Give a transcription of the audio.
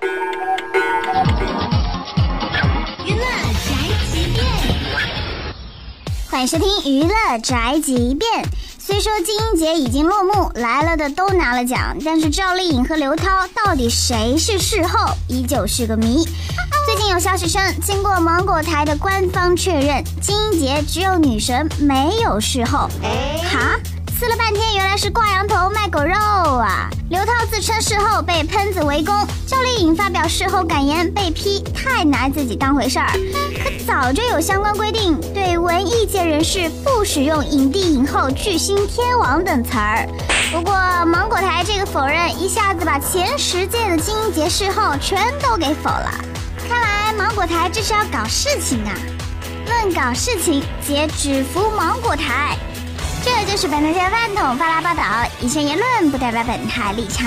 娱乐宅急便，欢迎收听娱乐宅急便。虽说金鹰节已经落幕，来了的都拿了奖，但是赵丽颖和刘涛到底谁是事后，依旧是个谜。最近有消息称，经过芒果台的官方确认，金鹰节只有女神没有事后。哈？撕了半天，原来是挂羊自称事后被喷子围攻，赵丽颖发表事后感言被批太拿自己当回事儿。可早就有相关规定，对文艺界人士不使用影帝、影后、巨星、天王等词儿。不过芒果台这个否认，一下子把前十届的金鹰节事后全都给否了。看来芒果台这是要搞事情啊！论搞事情，姐只服芒果台。这就是本台饭桶发拉报道，以上言论不代表本台立场。